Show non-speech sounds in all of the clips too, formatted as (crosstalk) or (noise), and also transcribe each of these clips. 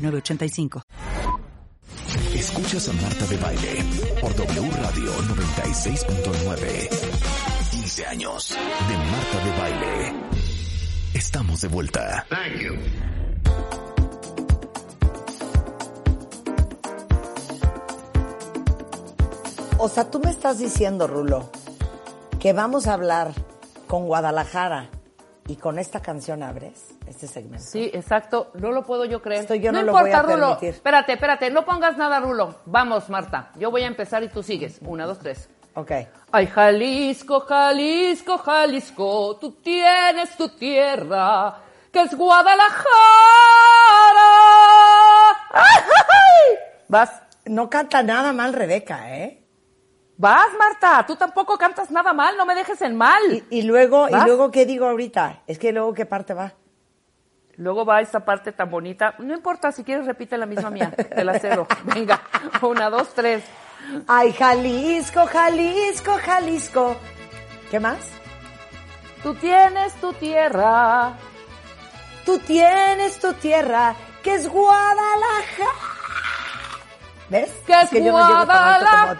985. Escuchas a Marta de Baile por W Radio 96.9. 15 años de Marta de Baile. Estamos de vuelta. Thank you. O sea, tú me estás diciendo, Rulo, que vamos a hablar con Guadalajara y con esta canción abres este segmento. Sí, exacto. No lo puedo yo creer. Esto yo no, lo importa, voy a Rulo. Espérate, espérate. No pongas nada, Rulo. Vamos, Marta. Yo voy a empezar y tú sigues. Una, dos, tres. Ok. Ay, Jalisco, Jalisco, Jalisco, tú tienes tu tierra, que es Guadalajara. ¡Ay! Vas. No canta nada mal Rebeca, ¿eh? Vas, Marta, tú tampoco cantas nada mal, no me dejes en mal. Y, luego, ¿y luego qué digo ahorita? Es que luego qué parte va. Luego va esta parte tan bonita. No importa, si quieres repite la misma mía. Te la cedo. (laughs) Venga, una, dos, tres. Ay, Jalisco, Jalisco, Jalisco. ¿Qué más? Tú tienes tu tierra. Tú tienes tu tierra, que es Guadalajara. ¿Ves? Que es, Guadalajara.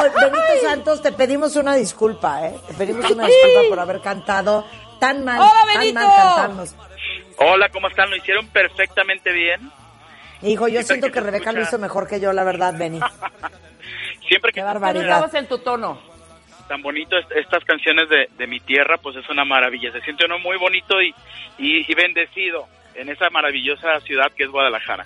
Benito Santos, te pedimos una disculpa, ¿eh? Te pedimos una disculpa por haber cantado tan mal, tan mal cantamos. Hola, ¿cómo están? Lo hicieron perfectamente bien. Hijo, yo siento que, Rebeca lo hizo mejor que yo, la verdad, Beni. (laughs) Siempre que Qué barbaridad. en tu tono. Tan bonito estas canciones de, mi tierra, pues es una maravilla. Se siente uno muy bonito y, y bendecido en esa maravillosa ciudad que es Guadalajara.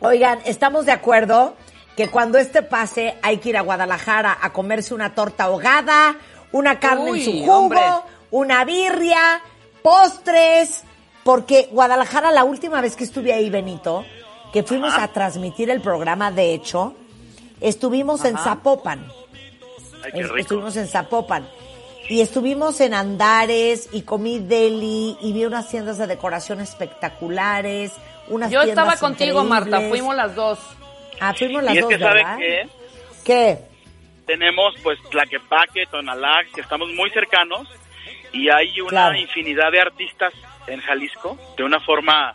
Oigan, estamos de acuerdo que cuando este pase hay que ir a Guadalajara a comerse una torta ahogada, una carne en su jugo, una birria, postres, porque Guadalajara la última vez que estuve ahí, Benito, que fuimos a transmitir el programa, de hecho, estuvimos en Zapopan. Estuvimos en Zapopan. Y estuvimos en Andares y comí deli y vi unas tiendas de decoración espectaculares. Unas Yo estaba contigo, Marta, fuimos las dos. Ah, fuimos las y es dos, que, ¿sabe qué? ¿Qué? Tenemos, pues, Tlaquepaque, Tonalá, que estamos muy cercanos, y hay una infinidad de artistas en Jalisco, de una forma,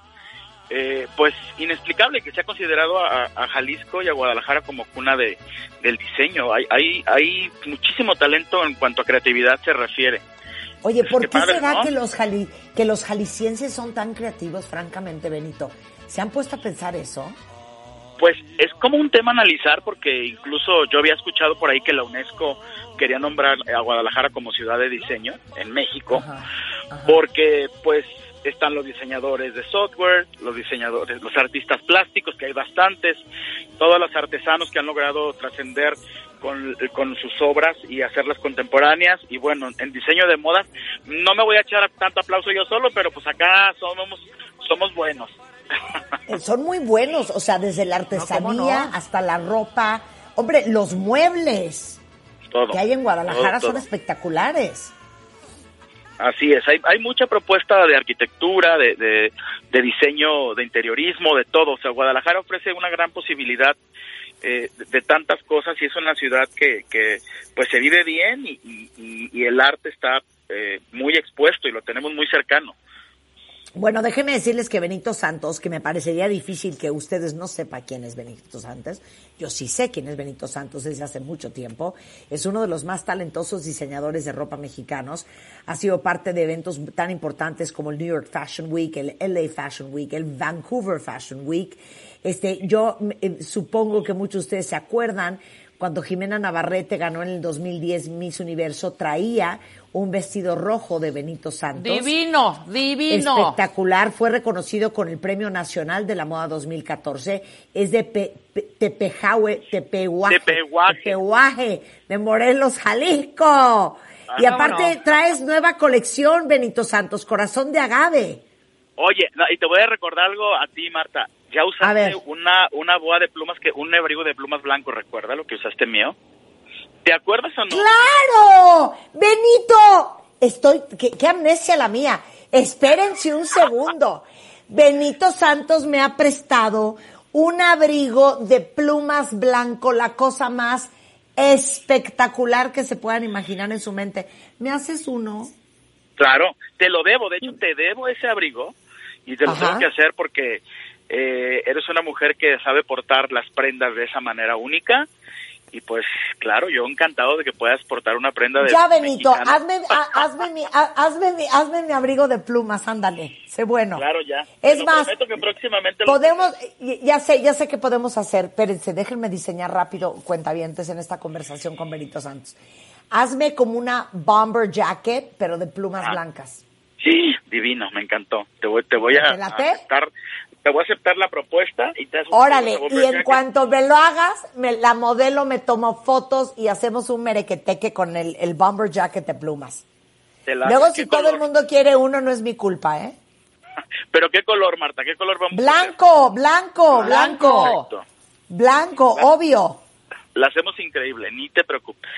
eh, pues, inexplicable, que se ha considerado a, Jalisco y a Guadalajara como cuna de, del diseño. Hay, hay, hay muchísimo talento en cuanto a creatividad se refiere. Oye, ¿por qué, será que, los que los jaliscienses son tan creativos, francamente, Benito? ¿Se han puesto a pensar eso? Pues es como un tema analizar porque incluso yo había escuchado por ahí que la UNESCO quería nombrar a Guadalajara como ciudad de diseño en México porque pues están los diseñadores de software, los diseñadores, los artistas plásticos que hay bastantes, todos los artesanos que han logrado trascender con, con, sus obras y hacerlas contemporáneas. Y bueno, en diseño de modas no me voy a echar tanto aplauso yo solo, pero pues acá somos somos buenos. Eh, son muy buenos, o sea, desde la artesanía hasta la ropa. Hombre, los muebles que hay en Guadalajara son espectaculares. Así es, hay, hay mucha propuesta de arquitectura, de, de, diseño, de interiorismo, de todo. O sea, Guadalajara ofrece una gran posibilidad eh, de, tantas cosas y es una ciudad que, que pues se vive bien y, y, el arte está eh, muy expuesto y lo tenemos muy cercano. Bueno, déjenme decirles que Benito Santos, que me parecería difícil que ustedes no sepan quién es Benito Santos, yo sí sé quién es Benito Santos desde hace mucho tiempo, es uno de los más talentosos diseñadores de ropa mexicanos, ha sido parte de eventos tan importantes como el New York Fashion Week, el LA Fashion Week, el Vancouver Fashion Week. Este, yo eh, supongo que muchos de ustedes se acuerdan cuando Jimena Navarrete ganó en el 2010 Miss Universo, traía un vestido rojo de Benito Santos. Divino, divino. Espectacular, fue reconocido con el Premio Nacional de la Moda 2014. Es de Tepejahue, Tepehuaje, Tepehuaje. Tepehuaje, de Morelos, Jalisco. y aparte traes nueva colección, Benito Santos, Corazón de Agave. Oye, y te voy a recordar algo a ti, Marta. Ya usaste una, una boa de plumas, que un abrigo de plumas blanco, ¿recuerda lo que usaste mío? ¿Te acuerdas o no? ¡Claro! ¡Benito! Estoy, qué, qué amnesia la mía. Espérense un segundo. Benito Santos me ha prestado un abrigo de plumas blanco, la cosa más espectacular que se puedan imaginar en su mente. ¿Me haces uno? Claro, te lo debo, de hecho te debo ese abrigo y te lo tengo que hacer porque eh, eres una mujer que sabe portar las prendas de esa manera única y pues claro, yo encantado de que puedas portar una prenda de Ya, Benito, hazme, hazme, mi, hazme, mi, hazme mi abrigo de plumas, ándale, sé bueno. Claro, ya. Es más, que próximamente podemos, ya sé, ya sé que podemos hacer, espérense, déjenme diseñar rápido cuentavientes en esta conversación con Benito Santos. Hazme como una bomber jacket, pero de plumas ah. blancas. Sí, divino, me encantó. Te voy, te voy a, a te voy a aceptar la propuesta y te Órale, y en cuanto me lo hagas, me, la modelo me tomó fotos y hacemos un merequeteque con el, el bomber jacket de plumas. Luego, si todo el mundo quiere uno, no es mi culpa, ¿eh? (laughs) ¿Pero qué color, Marta? ¿Qué color vamos blanco, a Blanco, blanco, blanco. Blanco, obvio. La hacemos increíble, ni te preocupes.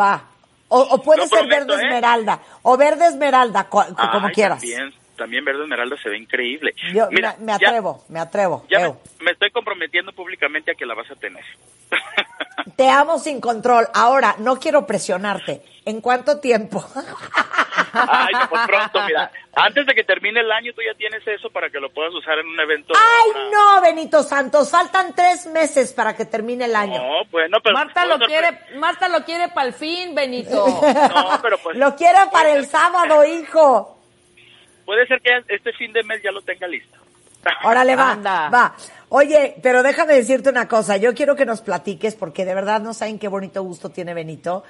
Va. O, puede ser verde ¿eh? esmeralda, o verde esmeralda, como quieras también Verde Esmeralda se ve increíble. Yo Mira, me, atrevo, me atrevo. Ya me, estoy comprometiendo públicamente a que la vas a tener. (laughs) Te amo sin control. Ahora, no quiero presionarte. ¿En cuánto tiempo? (laughs) Ay, pues pronto, mira. Antes de que termine el año, tú ya tienes eso para que lo puedas usar en un evento. ¡Ay, no, Benito Santos! Faltan tres meses para que termine el año. No, pues no, pero. Marta lo quiere, Marta lo quiere para el fin, Benito. (laughs) No, pero pues. Lo quiere para el sábado, hijo puede ser que este fin de mes ya lo tenga listo. (laughs) Órale, va, va. Oye, pero déjame decirte una cosa. Yo quiero que nos platiques, porque de verdad no saben qué bonito gusto tiene Benito.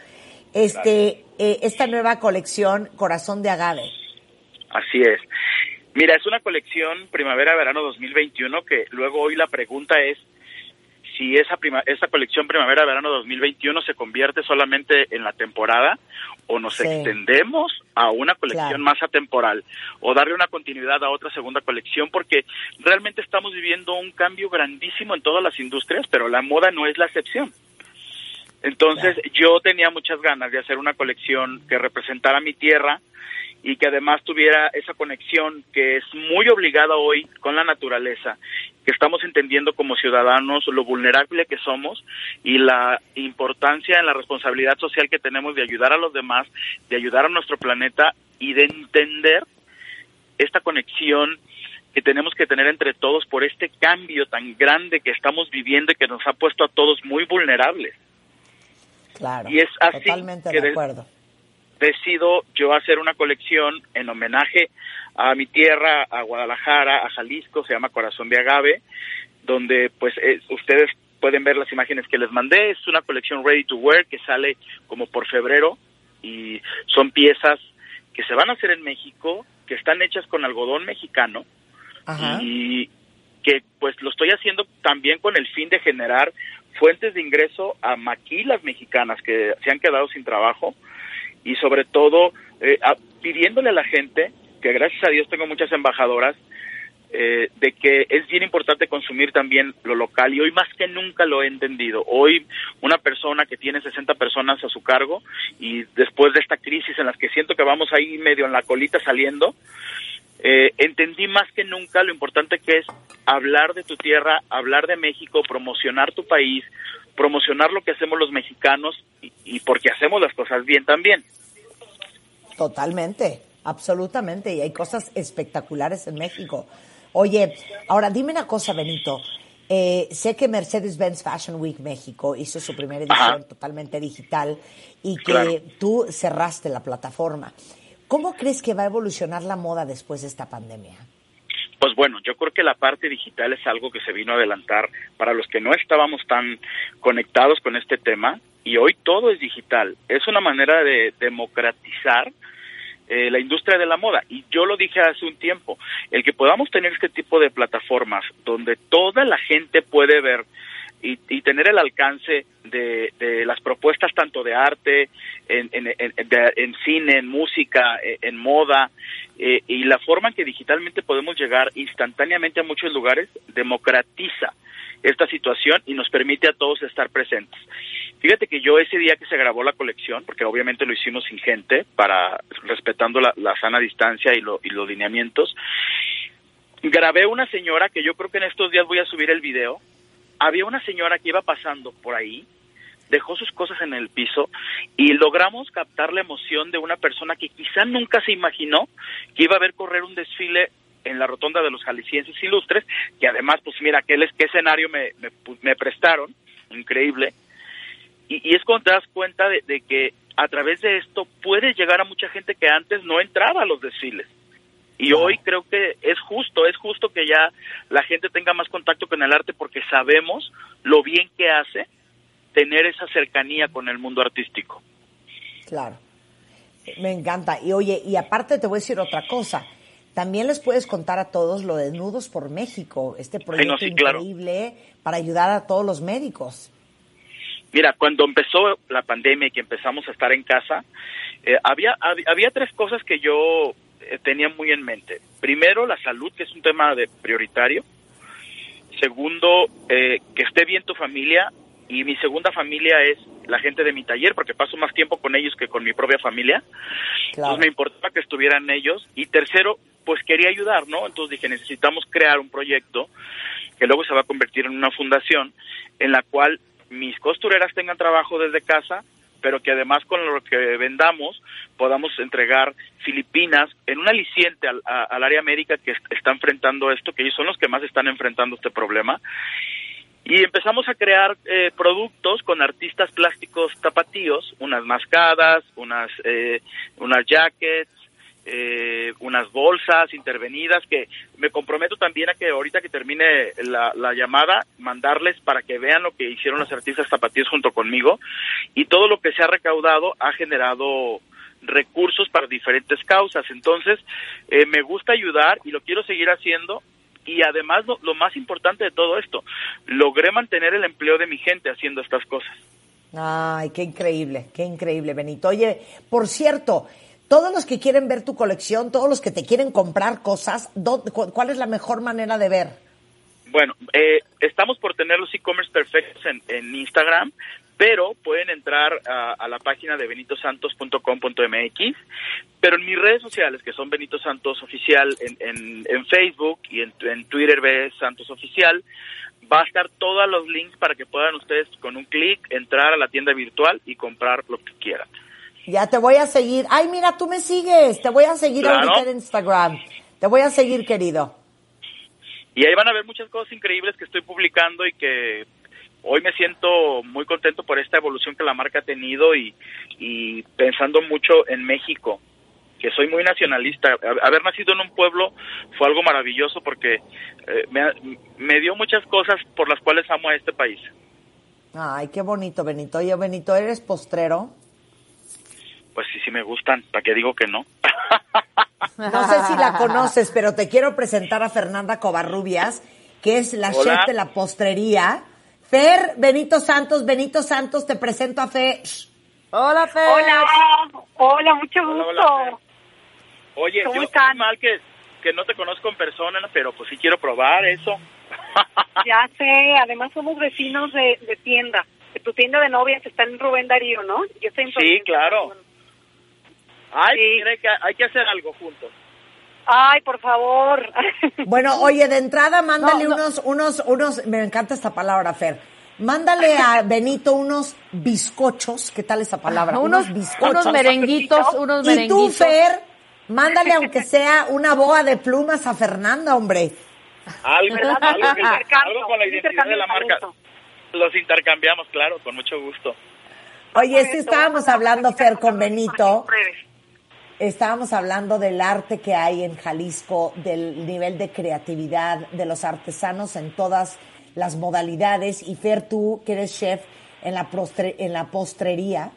Este, eh, esta nueva colección Corazón de Agave. Así es. Mira, es una colección primavera-verano 2021 que luego hoy la pregunta es si esa, prima, esa colección primavera-verano 2021 se convierte solamente en la temporada o nos extendemos a una colección más atemporal o darle una continuidad a otra segunda colección porque realmente estamos viviendo un cambio grandísimo en todas las industrias, pero la moda no es la excepción. Entonces yo tenía muchas ganas de hacer una colección que representara mi tierra, y que además tuviera esa conexión que es muy obligada hoy con la naturaleza, que estamos entendiendo como ciudadanos lo vulnerable que somos y la importancia en la responsabilidad social que tenemos de ayudar a los demás, de ayudar a nuestro planeta y de entender esta conexión que tenemos que tener entre todos por este cambio tan grande que estamos viviendo y que nos ha puesto a todos muy vulnerables. Claro, y es así totalmente de acuerdo decido yo hacer una colección en homenaje a mi tierra, a Guadalajara, a Jalisco, se llama Corazón de Agave, donde pues eh, ustedes pueden ver las imágenes que les mandé, es una colección ready to wear que sale como por febrero y son piezas que se van a hacer en México, que están hechas con algodón mexicano y que pues lo estoy haciendo también con el fin de generar fuentes de ingreso a maquilas mexicanas que se han quedado sin trabajo y sobre todo eh, pidiéndole a la gente, que gracias a Dios tengo muchas embajadoras, eh, de que es bien importante consumir también lo local y hoy más que nunca lo he entendido. Hoy una persona que tiene 60 personas a su cargo y después de esta crisis en la que siento que vamos ahí medio en la colita saliendo, eh, entendí más que nunca lo importante que es hablar de tu tierra, hablar de México, promocionar tu país, promocionar lo que hacemos los mexicanos y, porque hacemos las cosas bien también. Totalmente, absolutamente, y hay cosas espectaculares en México. Oye, ahora dime una cosa, Benito. Eh, sé que Mercedes-Benz Fashion Week México hizo su primera edición totalmente digital y que tú cerraste la plataforma. ¿Cómo crees que va a evolucionar la moda después de esta pandemia? Pues bueno, yo creo que la parte digital es algo que se vino a adelantar para los que no estábamos tan conectados con este tema y hoy todo es digital. Es una manera de democratizar eh, la industria de la moda. Y yo lo dije hace un tiempo, el que podamos tener este tipo de plataformas donde toda la gente puede ver y, y tener el alcance de, de, las propuestas tanto de arte, en, en, cine, en música, eh, en, moda, eh, y la forma en que digitalmente podemos llegar instantáneamente a muchos lugares democratiza esta situación y nos permite a todos estar presentes. Fíjate que yo ese día que se grabó la colección, porque obviamente lo hicimos sin gente, para respetando la, la sana distancia y, lo, y los lineamientos, grabé una señora que yo creo que en estos días voy a subir el video. Había una señora que iba pasando por ahí, dejó sus cosas en el piso y logramos captar la emoción de una persona que quizá nunca se imaginó que iba a ver correr un desfile en la rotonda de los jaliscienses ilustres, que además, pues mira, qué, qué escenario me, me, me prestaron, increíble. Y, y, es cuando te das cuenta de, de que a través de esto puedes llegar a mucha gente que antes no entraba a los desfiles. Y hoy creo que es justo, es justo que ya la gente tenga más contacto con el arte porque sabemos lo bien que hace tener esa cercanía con el mundo artístico. Claro, me encanta. Y oye, y aparte te voy a decir otra cosa. También les puedes contar a todos lo de Nudos por México, este proyecto Ay, no, sí, increíble claro. para ayudar a todos los médicos. Mira, cuando empezó la pandemia y que empezamos a estar en casa, eh, había, había, había tres cosas que yo tenía muy en mente. Primero, la salud, que es un tema de prioritario. Segundo, eh, que esté bien tu familia. Y mi segunda familia es la gente de mi taller, porque paso más tiempo con ellos que con mi propia familia. Claro. Entonces me importaba que estuvieran ellos. Y tercero, pues quería ayudar, ¿no? Entonces dije, necesitamos crear un proyecto que luego se va a convertir en una fundación en la cual mis costureras tengan trabajo desde casa, pero que además con lo que vendamos podamos entregar Filipinas en un aliciente al, al área médica que está enfrentando esto, que ellos son los que más están enfrentando este problema. Y empezamos a crear eh, productos con artistas plásticos tapatíos, unas mascadas, unas, eh, unas jackets, eh, unas bolsas intervenidas que me comprometo también a que ahorita que termine la, la, llamada mandarles para que vean lo que hicieron los artistas zapatillos junto conmigo. Y todo lo que se ha recaudado ha generado recursos para diferentes causas. Entonces eh, me gusta ayudar y lo quiero seguir haciendo. Y además lo, lo más importante de todo esto logré mantener el empleo de mi gente haciendo estas cosas. Ay, qué increíble, qué increíble, Benito. Oye, por cierto, todos los que quieren ver tu colección, todos los que te quieren comprar cosas, ¿cuál es la mejor manera de ver? Bueno, eh, estamos por tener los e-commerce perfectos en, en, Instagram, pero pueden entrar a, la página de benitosantos.com.mx, pero en mis redes sociales, que son Benito Santos Oficial en, en, en Facebook y en, en Twitter, ve Santos Oficial, va a estar todos los links para que puedan ustedes con un clic entrar a la tienda virtual y comprar lo que quieran. Ya te voy a seguir. Ay, mira, tú me sigues. Te voy a seguir claro. ahorita en Instagram. Te voy a seguir, querido. Y ahí van a ver muchas cosas increíbles que estoy publicando y que hoy me siento muy contento por esta evolución que la marca ha tenido y, y pensando mucho en México que soy muy nacionalista. Haber nacido en un pueblo fue algo maravilloso porque eh, me, me, dio muchas cosas por las cuales amo a este país. Ay, qué bonito, Benito. Oye, Benito, ¿eres postrero? Pues sí, sí me gustan. ¿Para qué digo que no? no sé si la conoces, pero te quiero presentar a Fernanda Covarrubias, que es la Hola. chef de la postrería. Fer, Benito Santos, Benito Santos, te presento a Fer. Hola, Fer. Hola, hola, mucho gusto. Hola, hola, Oye, ¿Cómo yo están? mal que, que no te conozco en persona, pero pues sí quiero probar eso. (laughs) ya sé, además somos vecinos de, de tienda. Que tu tienda de novias está en Rubén Darío, ¿no? Yo estoy en Sí, claro. Ay, sí. hay, que, hay que hacer algo juntos. Ay, por favor. (laughs) Bueno, oye, de entrada mándale no, no. unos, unos, unos, me encanta esta palabra, Fer. Mándale a (laughs) Benito unos bizcochos, ¿qué tal esa palabra? unos, unos bizcochos. Unos merenguitos, unos merenguitos. Y tú, Fer, mándale aunque (laughs) sea una boa de plumas a Fernanda, hombre. Algo, algo, que, algo con la identidad de la marca. Los intercambiamos, claro, con mucho gusto. Oye, si estábamos hablando, Fer, con Benito, estábamos hablando del arte que hay en Jalisco, del nivel de creatividad de los artesanos en todas las modalidades. Y Fer, tú que eres chef en la, postre, en la postrería,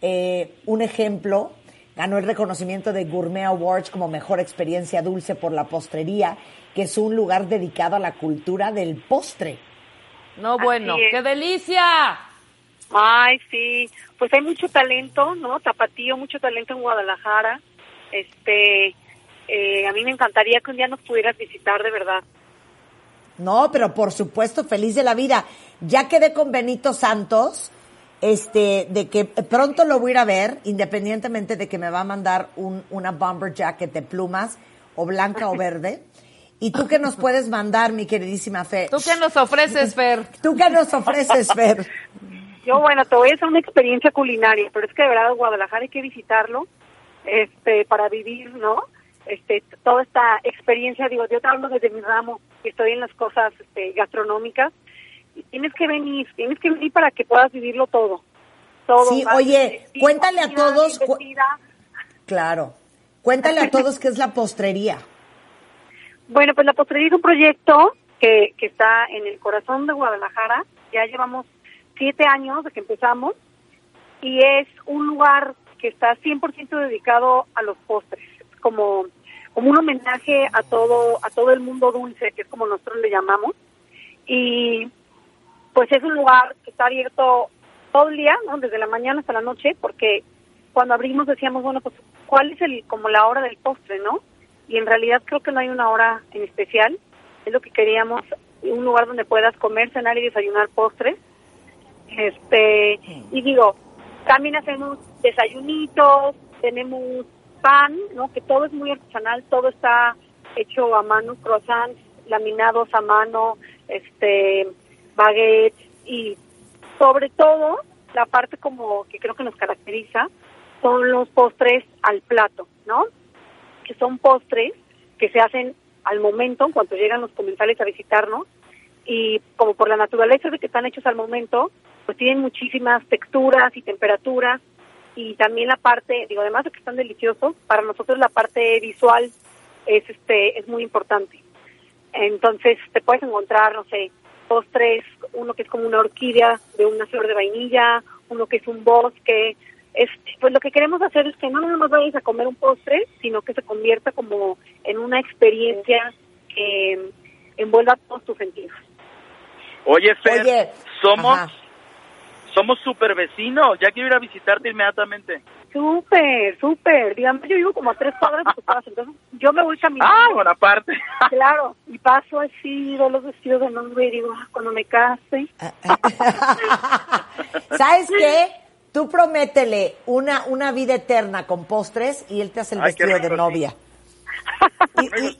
eh, un ejemplo, ganó el reconocimiento de Gourmet Awards como mejor experiencia dulce por la postrería, que es un lugar dedicado a la cultura del postre. No, bueno, qué delicia. Ay, sí, pues hay mucho talento, ¿no? Tapatío, mucho talento en Guadalajara. Este, eh, a mí me encantaría que un día nos pudieras visitar, de verdad. No, pero por supuesto, feliz de la vida. Ya quedé con Benito Santos, este, de que pronto lo voy a ir a ver, independientemente de que me va a mandar un, una bomber jacket de plumas, o blanca o verde. ¿Y tú qué nos puedes mandar, mi queridísima Fer? ¿Tú qué nos ofreces, Fer? ¿Tú qué nos ofreces, Fer? Yo, bueno, te voy a hacer una experiencia culinaria, pero es que de verdad Guadalajara hay que visitarlo, este, para vivir, ¿no? Este, toda esta experiencia, digo, yo te hablo desde mi ramo, estoy en las cosas este, gastronómicas, y tienes que venir, tienes que venir para que puedas vivirlo todo. Todo. Sí, oye, cuéntale a todos cu-. Claro. Cuéntale a todos qué es la postrería. (laughs) Bueno, pues la postrería es un proyecto que, que está en el corazón de Guadalajara. Ya llevamos siete años de que empezamos y es un lugar que está 100% dedicado a los postres, como como un homenaje a todo a todo el mundo dulce, que es como nosotros le llamamos. Y pues es un lugar que está abierto todo el día, ¿no? desde la mañana hasta la noche, porque cuando abrimos decíamos, bueno, pues cuál es el como la hora del postre, ¿no? Y en realidad creo que no hay una hora en especial. Es lo que queríamos, un lugar donde puedas comer, cenar y desayunar postres. Este, y digo, también hacemos desayunitos, tenemos pan, ¿no? Que todo es muy artesanal, todo está hecho a mano, croissants laminados a mano, este, baguettes y sobre todo la parte como que creo que nos caracteriza son los postres al plato, ¿no? Que son postres que se hacen al momento, en cuanto llegan los comensales a visitarnos, y como por la naturaleza de que están hechos al momento, pues tienen muchísimas texturas y temperaturas, y también la parte, digo, además de que están deliciosos, para nosotros la parte visual es este es muy importante. Entonces te puedes encontrar, no sé, postres, uno que es como una orquídea de una flor de vainilla, uno que es un bosque. Es, pues lo que queremos hacer es que no nada más vayas a comer un postre, sino que se convierta como en una experiencia que envuelva todos tus sentidos. Oye, Fer, Oye, somos ajá. Somos super vecinos. Ya quiero ir a visitarte inmediatamente. Súper, súper. Digamos, yo vivo como a tres cuadras de tu casa, entonces yo me voy caminando. Ah, Bonaparte. (laughs) Claro, y paso así, veo los vestidos de novia y digo, ah, cuando me case. (laughs) ¿Sabes qué? Tú prométele una, una vida eterna con postres y él te hace el Ay, vestido de novia.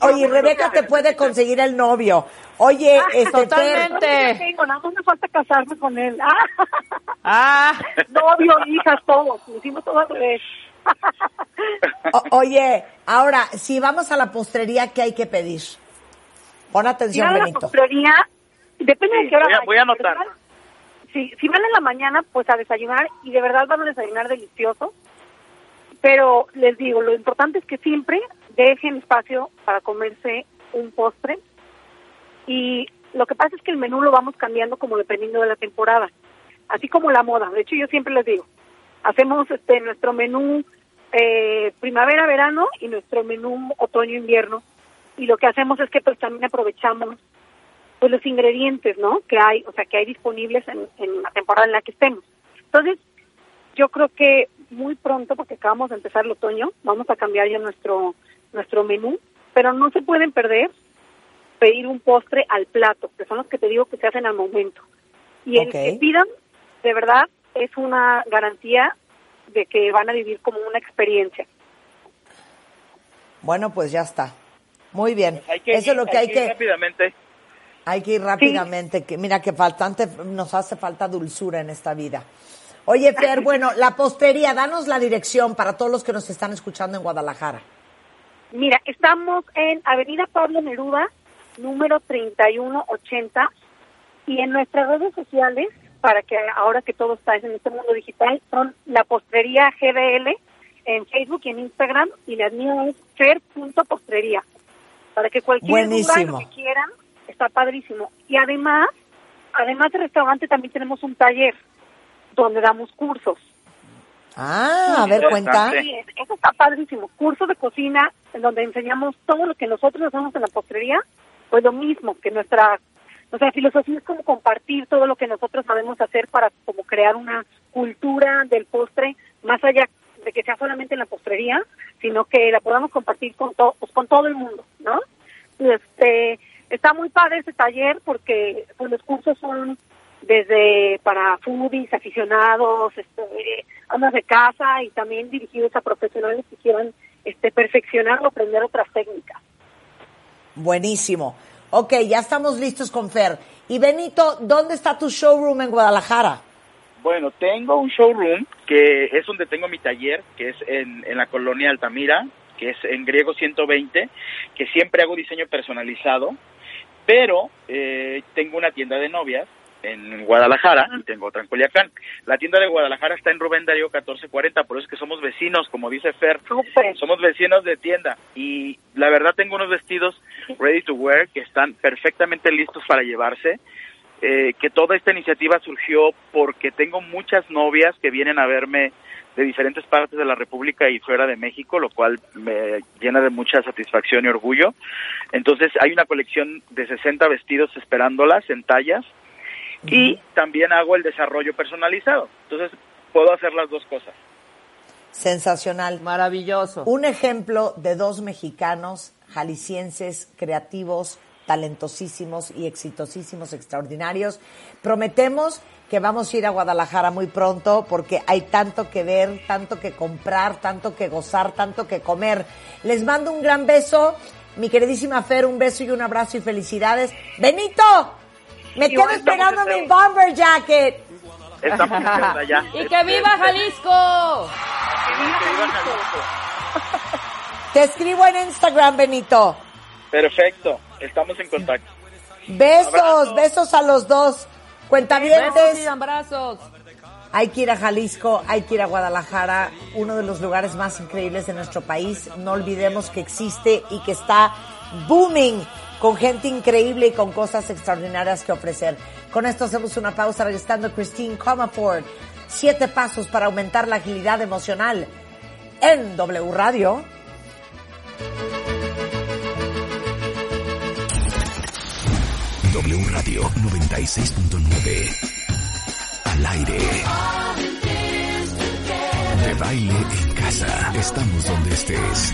Oye, Rebeca te puede conseguir el novio. Oye, este, totalmente. Tengo, nada más me falta casarme con él. Ah, Ah, novio, hijas, todos. Lo hicimos todo al revés. o- oye, ahora, si vamos a la postrería, ¿qué hay que pedir? Pon Si atención, van a la Benito. postrería, depende Sí, de qué hora voy a- vayan, voy a anotar. si Si, si van en la mañana, pues a desayunar, y de verdad van a desayunar delicioso. Pero les digo, lo importante es que siempre dejen espacio para comerse un postre. Y lo que pasa es que el menú lo vamos cambiando como dependiendo de la temporada. Así como la moda. De hecho, yo siempre les digo, hacemos este nuestro menú eh, primavera-verano y nuestro menú otoño-invierno. Y lo que hacemos es que pues también aprovechamos pues los ingredientes, ¿no? Que hay, o sea, que hay disponibles en, en la temporada en la que estemos. Entonces, yo creo que muy pronto, porque acabamos de empezar el otoño, vamos a cambiar ya nuestro nuestro menú, pero no se pueden perder pedir un postre al plato, que son los que te digo que se hacen al momento. Y el que pidan, de verdad, es una garantía de que van a vivir como una experiencia. Bueno, pues ya está. Muy bien. Hay que Eso es ir- lo que hay ir que... rápidamente. Hay que ir rápidamente, que mira que faltante, nos hace falta dulzura en esta vida. Oye, Fer, (laughs) bueno, la postrería, danos la dirección para todos los que nos están escuchando en Guadalajara. Mira, estamos en Avenida Pablo Neruda, número 3180, y en nuestras redes sociales, para que ahora que todo está en este mundo digital, son la postrería GDL en Facebook y en Instagram, y la mía es fer.postrería, para que cualquier duda, lo que quieran, está padrísimo. Y además, además del restaurante, también tenemos un taller donde damos cursos. Ah, a ver, cuenta. Sí, eso está padrísimo. Curso de cocina en donde enseñamos todo lo que nosotros hacemos en la postrería, pues lo mismo que nuestra sea, filosofía es como compartir todo lo que nosotros sabemos hacer para como crear una cultura del postre, más allá de que sea solamente en la postrería, sino que la podamos compartir con, todo pues, con todo el mundo, ¿no? Este, está muy padre este taller porque pues, los cursos son desde para foodies, aficionados, este, amas de casa y también dirigidos a profesionales que quieran este, perfeccionar o aprender otras técnicas. Buenísimo. Ok, ya estamos listos con Fer. Y Benito, ¿dónde está tu showroom en Guadalajara? Bueno, tengo un showroom que es donde tengo mi taller, que es en, en la colonia Altamira, que es en griego 120, que siempre hago diseño personalizado, pero eh, tengo una tienda de novias en Guadalajara y tengo otra en Culiacán. La tienda de Guadalajara está en Rubén Darío 1440, por eso es que somos vecinos, como dice Fer. Somos vecinos de tienda y la verdad tengo unos vestidos ready to wear que están perfectamente listos para llevarse. Eh, que toda esta iniciativa surgió porque tengo muchas novias que vienen a verme de diferentes partes de la República y fuera de México, lo cual me llena de mucha satisfacción y orgullo. Entonces hay una colección de 60 vestidos esperándolas en tallas y también hago el desarrollo personalizado. Entonces, puedo hacer las dos cosas. Sensacional. Maravilloso. Un ejemplo de dos mexicanos jaliscienses creativos, talentosísimos y exitosísimos, extraordinarios. Prometemos que vamos a ir a Guadalajara muy pronto porque hay tanto que ver, tanto que comprar, tanto que gozar, tanto que comer. Les mando un gran beso. Mi queridísima Fer, un beso y un abrazo y felicidades. Benito, me quedo esperando mi bomber jacket. Estamos allá. (laughs) ¡Y que viva Jalisco! Te escribo en Instagram, Benito. Perfecto, estamos en contacto. Besos, besos a los dos. Cuentavientes. Besos y abrazos. Hay que ir a Jalisco, hay que ir a Guadalajara, uno de los lugares más increíbles de nuestro país. No olvidemos que existe y que está booming con gente increíble y con cosas extraordinarias que ofrecer. Con esto hacemos una pausa regresando Christine Comerford. Siete pasos para aumentar la agilidad emocional en W Radio. W Radio 96.9. Al aire. De baile en casa. Estamos donde estés.